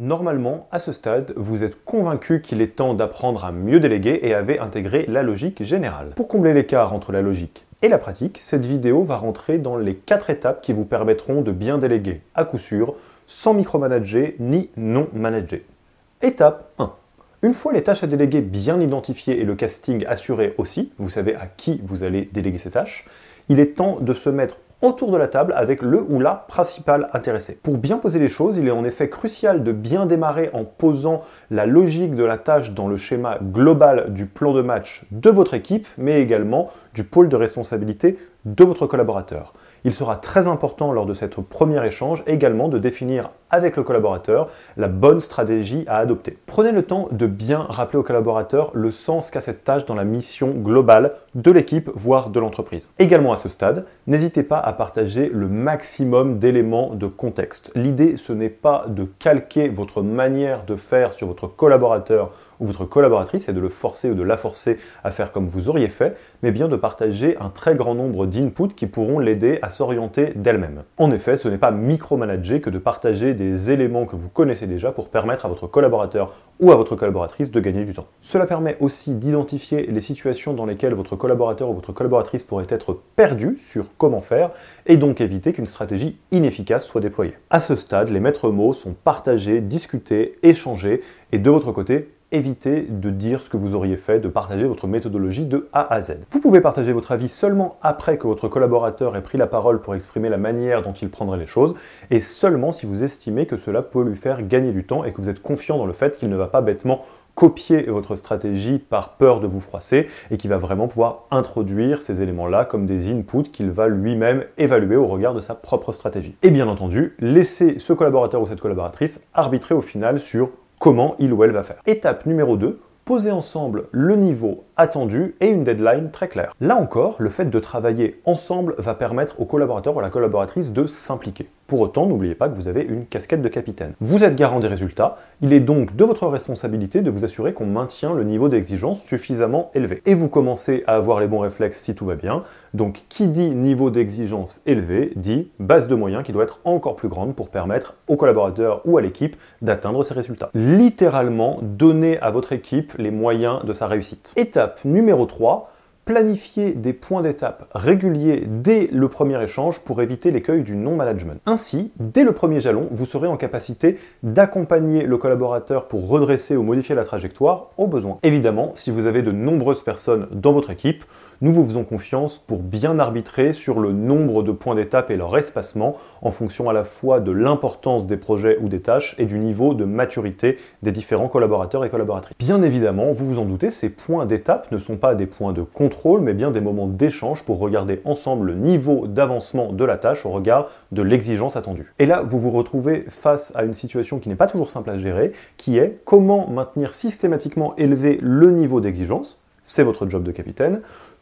Normalement, à ce stade, vous êtes convaincu qu'il est temps d'apprendre à mieux déléguer et avez intégré la logique générale. Pour combler l'écart entre la logique et la pratique, cette vidéo va rentrer dans les quatre étapes qui vous permettront de bien déléguer, à coup sûr, sans micromanager ni non manager. Étape 1. Une fois les tâches à déléguer bien identifiées et le casting assuré aussi, vous savez à qui vous allez déléguer ces tâches, il est temps de se mettre autour de la table avec le ou la principal intéressé. Pour bien poser les choses, il est en effet crucial de bien démarrer en posant la logique de la tâche dans le schéma global du plan de match de votre équipe, mais également du pôle de responsabilité de votre collaborateur. Il sera très important lors de cette premier échange également de définir avec le collaborateur la bonne stratégie à adopter. Prenez le temps de bien rappeler au collaborateur le sens qu'a cette tâche dans la mission globale de l'équipe, voire de l'entreprise. Également à ce stade, n'hésitez pas à partager le maximum d'éléments de contexte. L'idée, ce n'est pas de calquer votre manière de faire sur votre collaborateur ou votre collaboratrice et de le forcer ou de la forcer à faire comme vous auriez fait, mais bien de partager un très grand nombre d'inputs qui pourront l'aider à s'orienter d'elle-même. En effet, ce n'est pas micromanager que de partager des éléments que vous connaissez déjà pour permettre à votre collaborateur ou à votre collaboratrice de gagner du temps. Cela permet aussi d'identifier les situations dans lesquelles votre collaborateur ou votre collaboratrice pourrait être perdu sur comment faire et donc éviter qu'une stratégie inefficace soit déployée. À ce stade, les maîtres mots sont partagés, discutés, échangés et de votre côté, évitez de dire ce que vous auriez fait, de partager votre méthodologie de A à Z. Vous pouvez partager votre avis seulement après que votre collaborateur ait pris la parole pour exprimer la manière dont il prendrait les choses, et seulement si vous estimez que cela peut lui faire gagner du temps et que vous êtes confiant dans le fait qu'il ne va pas bêtement copier votre stratégie par peur de vous froisser et qu'il va vraiment pouvoir introduire ces éléments-là comme des inputs qu'il va lui-même évaluer au regard de sa propre stratégie. Et bien entendu, laissez ce collaborateur ou cette collaboratrice arbitrer au final sur comment il ou elle va faire. Étape numéro 2, poser ensemble le niveau attendu et une deadline très claire. Là encore, le fait de travailler ensemble va permettre au collaborateur ou à la collaboratrice de s'impliquer. Pour autant, n'oubliez pas que vous avez une casquette de capitaine. Vous êtes garant des résultats, il est donc de votre responsabilité de vous assurer qu'on maintient le niveau d'exigence suffisamment élevé. Et vous commencez à avoir les bons réflexes si tout va bien. Donc qui dit niveau d'exigence élevé dit base de moyens qui doit être encore plus grande pour permettre au collaborateur ou à l'équipe d'atteindre ces résultats. Littéralement, donner à votre équipe les moyens de sa réussite. Étape numéro 3, planifier des points d'étape réguliers dès le premier échange pour éviter l'écueil du non-management. Ainsi, dès le premier jalon, vous serez en capacité d'accompagner le collaborateur pour redresser ou modifier la trajectoire au besoin. Évidemment, si vous avez de nombreuses personnes dans votre équipe, nous vous faisons confiance pour bien arbitrer sur le nombre de points d'étape et leur espacement en fonction à la fois de l'importance des projets ou des tâches et du niveau de maturité des différents collaborateurs et collaboratrices. Bien évidemment, vous vous en doutez, ces points d'étape ne sont pas des points de mais bien des moments d'échange pour regarder ensemble le niveau d'avancement de la tâche au regard de l'exigence attendue. Et là, vous vous retrouvez face à une situation qui n'est pas toujours simple à gérer, qui est comment maintenir systématiquement élevé le niveau d'exigence, c'est votre job de capitaine,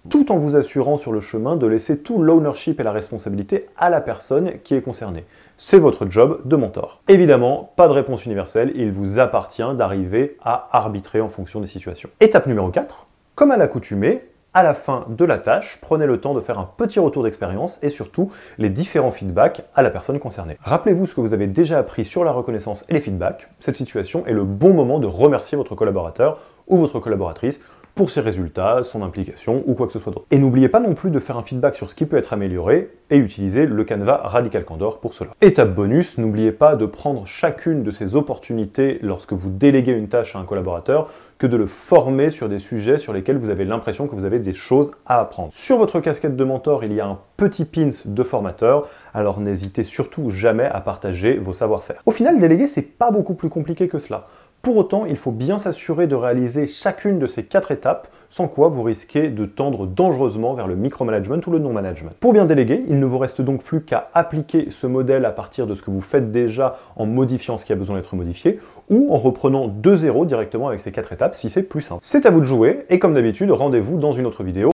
tout en vous assurant sur le chemin de laisser tout l'ownership et la responsabilité à la personne qui est concernée. C'est votre job de mentor. Évidemment, pas de réponse universelle, il vous appartient d'arriver à arbitrer en fonction des situations. Étape numéro 4, comme à l'accoutumée, à la fin de la tâche, prenez le temps de faire un petit retour d'expérience et surtout les différents feedbacks à la personne concernée. Rappelez-vous ce que vous avez déjà appris sur la reconnaissance et les feedbacks. Cette situation est le bon moment de remercier votre collaborateur ou votre collaboratrice pour ses résultats, son implication ou quoi que ce soit d'autre. Et n'oubliez pas non plus de faire un feedback sur ce qui peut être amélioré et utiliser le Canva Radical Candor pour cela. Étape bonus, n'oubliez pas de prendre chacune de ces opportunités lorsque vous déléguez une tâche à un collaborateur que de le former sur des sujets sur lesquels vous avez l'impression que vous avez des choses à apprendre. Sur votre casquette de mentor, il y a un petit pins de formateur, alors n'hésitez surtout jamais à partager vos savoir-faire. Au final, déléguer, c'est pas beaucoup plus compliqué que cela. Pour autant, il faut bien s'assurer de réaliser chacune de ces quatre étapes, sans quoi vous risquez de tendre dangereusement vers le micromanagement ou le non-management. Pour bien déléguer, il ne vous reste donc plus qu'à appliquer ce modèle à partir de ce que vous faites déjà en modifiant ce qui a besoin d'être modifié, ou en reprenant de zéro directement avec ces quatre étapes si c'est plus simple. C'est à vous de jouer, et comme d'habitude, rendez-vous dans une autre vidéo.